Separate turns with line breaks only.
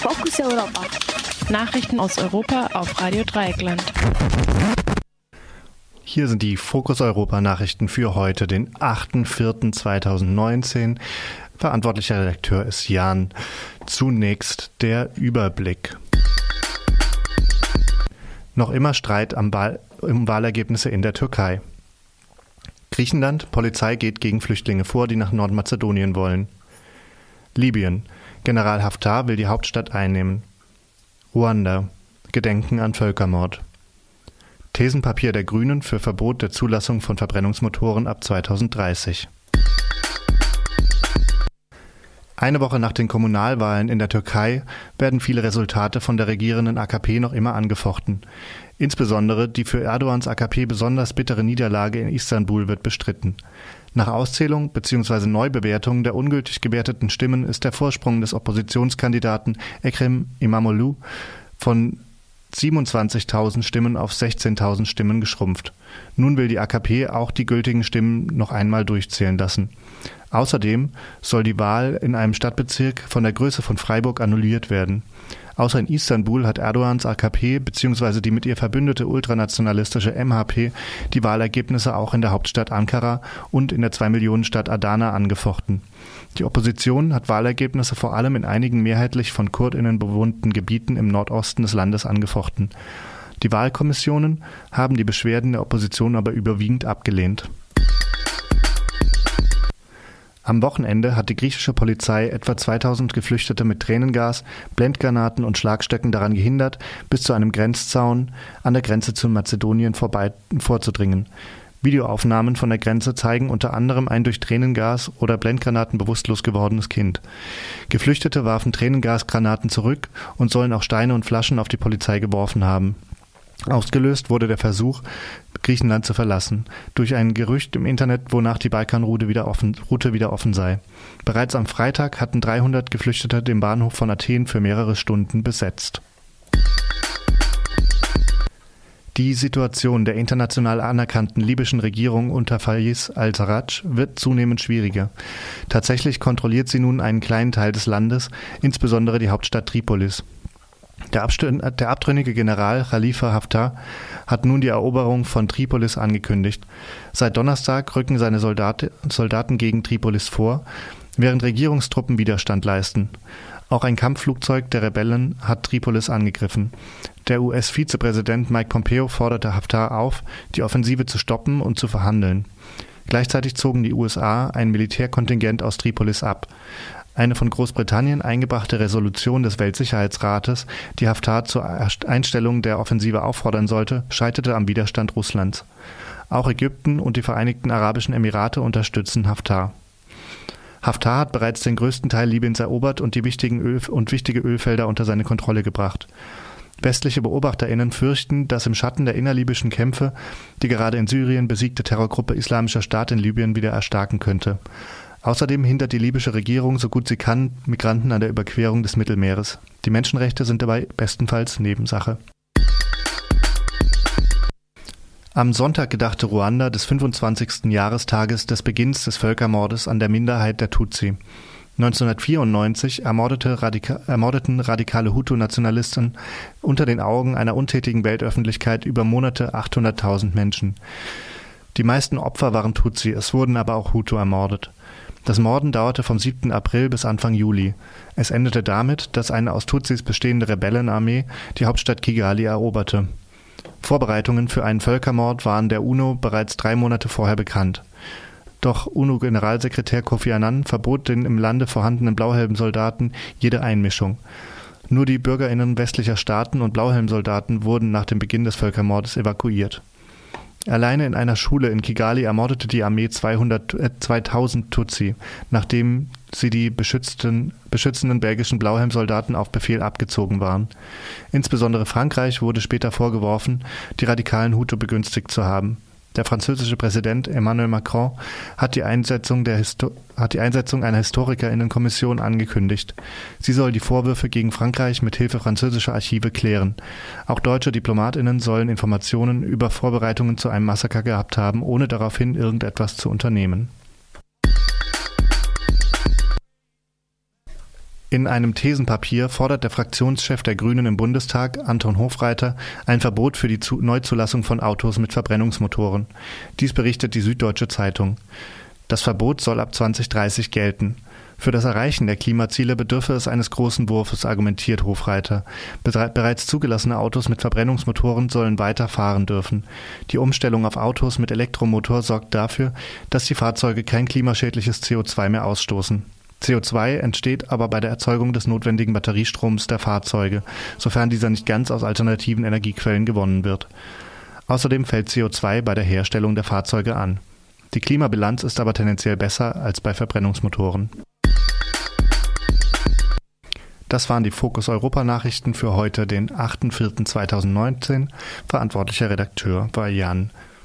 Fokus Europa.
Nachrichten aus Europa auf Radio Dreieckland.
Hier sind die Fokus Europa Nachrichten für heute, den 8.4.2019. Verantwortlicher Redakteur ist Jan. Zunächst der Überblick. Noch immer Streit am Wahl, um Wahlergebnisse in der Türkei. Griechenland, Polizei geht gegen Flüchtlinge vor, die nach Nordmazedonien wollen. Libyen, General Haftar will die Hauptstadt einnehmen. Ruanda, Gedenken an Völkermord. Thesenpapier der Grünen für Verbot der Zulassung von Verbrennungsmotoren ab 2030. Eine Woche nach den Kommunalwahlen in der Türkei werden viele Resultate von der regierenden AKP noch immer angefochten. Insbesondere die für Erdogans AKP besonders bittere Niederlage in Istanbul wird bestritten. Nach Auszählung bzw. Neubewertung der ungültig gewerteten Stimmen ist der Vorsprung des Oppositionskandidaten Ekrem Imamoglu von 27.000 Stimmen auf 16.000 Stimmen geschrumpft. Nun will die AKP auch die gültigen Stimmen noch einmal durchzählen lassen. Außerdem soll die Wahl in einem Stadtbezirk von der Größe von Freiburg annulliert werden. Außer in Istanbul hat Erdogans AKP bzw. die mit ihr verbündete ultranationalistische MHP die Wahlergebnisse auch in der Hauptstadt Ankara und in der Zwei-Millionen-Stadt Adana angefochten. Die Opposition hat Wahlergebnisse vor allem in einigen mehrheitlich von Kurdinnen bewohnten Gebieten im Nordosten des Landes angefochten. Die Wahlkommissionen haben die Beschwerden der Opposition aber überwiegend abgelehnt. Am Wochenende hat die griechische Polizei etwa 2000 Geflüchtete mit Tränengas, Blendgranaten und Schlagstöcken daran gehindert, bis zu einem Grenzzaun an der Grenze zu Mazedonien vorbei vorzudringen. Videoaufnahmen von der Grenze zeigen unter anderem ein durch Tränengas oder Blendgranaten bewusstlos gewordenes Kind. Geflüchtete warfen Tränengasgranaten zurück und sollen auch Steine und Flaschen auf die Polizei geworfen haben. Ausgelöst wurde der Versuch, Griechenland zu verlassen, durch ein Gerücht im Internet, wonach die Balkanroute wieder offen, Route wieder offen sei. Bereits am Freitag hatten 300 Geflüchtete den Bahnhof von Athen für mehrere Stunden besetzt. Die Situation der international anerkannten libyschen Regierung unter Fayez al-Sarraj wird zunehmend schwieriger. Tatsächlich kontrolliert sie nun einen kleinen Teil des Landes, insbesondere die Hauptstadt Tripolis. Der, der, abtrünnige General Khalifa Haftar hat nun die Eroberung von Tripolis angekündigt. Seit Donnerstag rücken seine Soldate, Soldaten gegen Tripolis vor, während Regierungstruppen Widerstand leisten. Auch ein Kampfflugzeug der Rebellen hat Tripolis angegriffen. Der US-Vizepräsident Mike Pompeo forderte Haftar auf, die Offensive zu stoppen und zu verhandeln. Gleichzeitig zogen die USA ein Militärkontingent aus Tripolis ab. Eine von Großbritannien eingebrachte Resolution des Weltsicherheitsrates, die Haftar zur Einstellung der Offensive auffordern sollte, scheiterte am Widerstand Russlands. Auch Ägypten und die Vereinigten Arabischen Emirate unterstützen Haftar. Haftar hat bereits den größten Teil Libyens erobert und die wichtigen Öl und wichtige Ölfelder unter seine Kontrolle gebracht. Westliche BeobachterInnen fürchten, dass im Schatten der innerlibyschen Kämpfe die gerade in Syrien besiegte Terrorgruppe Islamischer Staat in Libyen wieder erstarken könnte. Außerdem hindert die libysche Regierung so gut sie kann Migranten an der Überquerung des Mittelmeeres. Die Menschenrechte sind dabei bestenfalls Nebensache. Am Sonntag gedachte Ruanda des 25. Jahrestages des Beginns des Völkermordes an der Minderheit der Tutsi. 1994 ermordete Radika ermordeten radikale Hutu-Nationalisten unter den Augen einer untätigen Weltöffentlichkeit über Monate 800.000 Menschen. Die meisten Opfer waren Tutsi, es wurden aber auch Hutu ermordet. Das Morden dauerte vom 7. April bis Anfang Juli. Es endete damit, dass eine aus Tutsis bestehende Rebellenarmee die Hauptstadt Kigali eroberte. Vorbereitungen für einen Völkermord waren der UNO bereits drei Monate vorher bekannt. Doch UNO-Generalsekretär Kofi Annan verbot den im Lande vorhandenen Blauhelmsoldaten jede Einmischung. Nur die Bürgerinnen westlicher Staaten und Blauhelmsoldaten wurden nach dem Beginn des Völkermordes evakuiert. Alleine in einer Schule in Kigali ermordete die Armee 200, äh, 2000 Tutsi, nachdem sie die beschützten, beschützenden belgischen Blauhelmsoldaten auf Befehl abgezogen waren. Insbesondere Frankreich wurde später vorgeworfen, die radikalen Hutu begünstigt zu haben. Der französische Präsident Emmanuel Macron hat die Einsetzung, der Histo hat die Einsetzung einer Historikerinnenkommission angekündigt. Sie soll die Vorwürfe gegen Frankreich mit Hilfe französischer Archive klären. Auch deutsche Diplomatinnen sollen Informationen über Vorbereitungen zu einem Massaker gehabt haben, ohne daraufhin irgendetwas zu unternehmen. In einem Thesenpapier fordert der Fraktionschef der Grünen im Bundestag, Anton Hofreiter, ein Verbot für die Neuzulassung von Autos mit Verbrennungsmotoren. Dies berichtet die Süddeutsche Zeitung. Das Verbot soll ab 2030 gelten. Für das Erreichen der Klimaziele bedürfe es eines großen Wurfes, argumentiert Hofreiter. Bereits zugelassene Autos mit Verbrennungsmotoren sollen weiter fahren dürfen. Die Umstellung auf Autos mit Elektromotor sorgt dafür, dass die Fahrzeuge kein klimaschädliches CO2 mehr ausstoßen. CO2 entsteht aber bei der Erzeugung des notwendigen Batteriestroms der Fahrzeuge, sofern dieser nicht ganz aus alternativen Energiequellen gewonnen wird. Außerdem fällt CO2 bei der Herstellung der Fahrzeuge an. Die Klimabilanz ist aber tendenziell besser als bei Verbrennungsmotoren. Das waren die Fokus Europa Nachrichten für heute, den 8.4.2019. Verantwortlicher Redakteur war Jan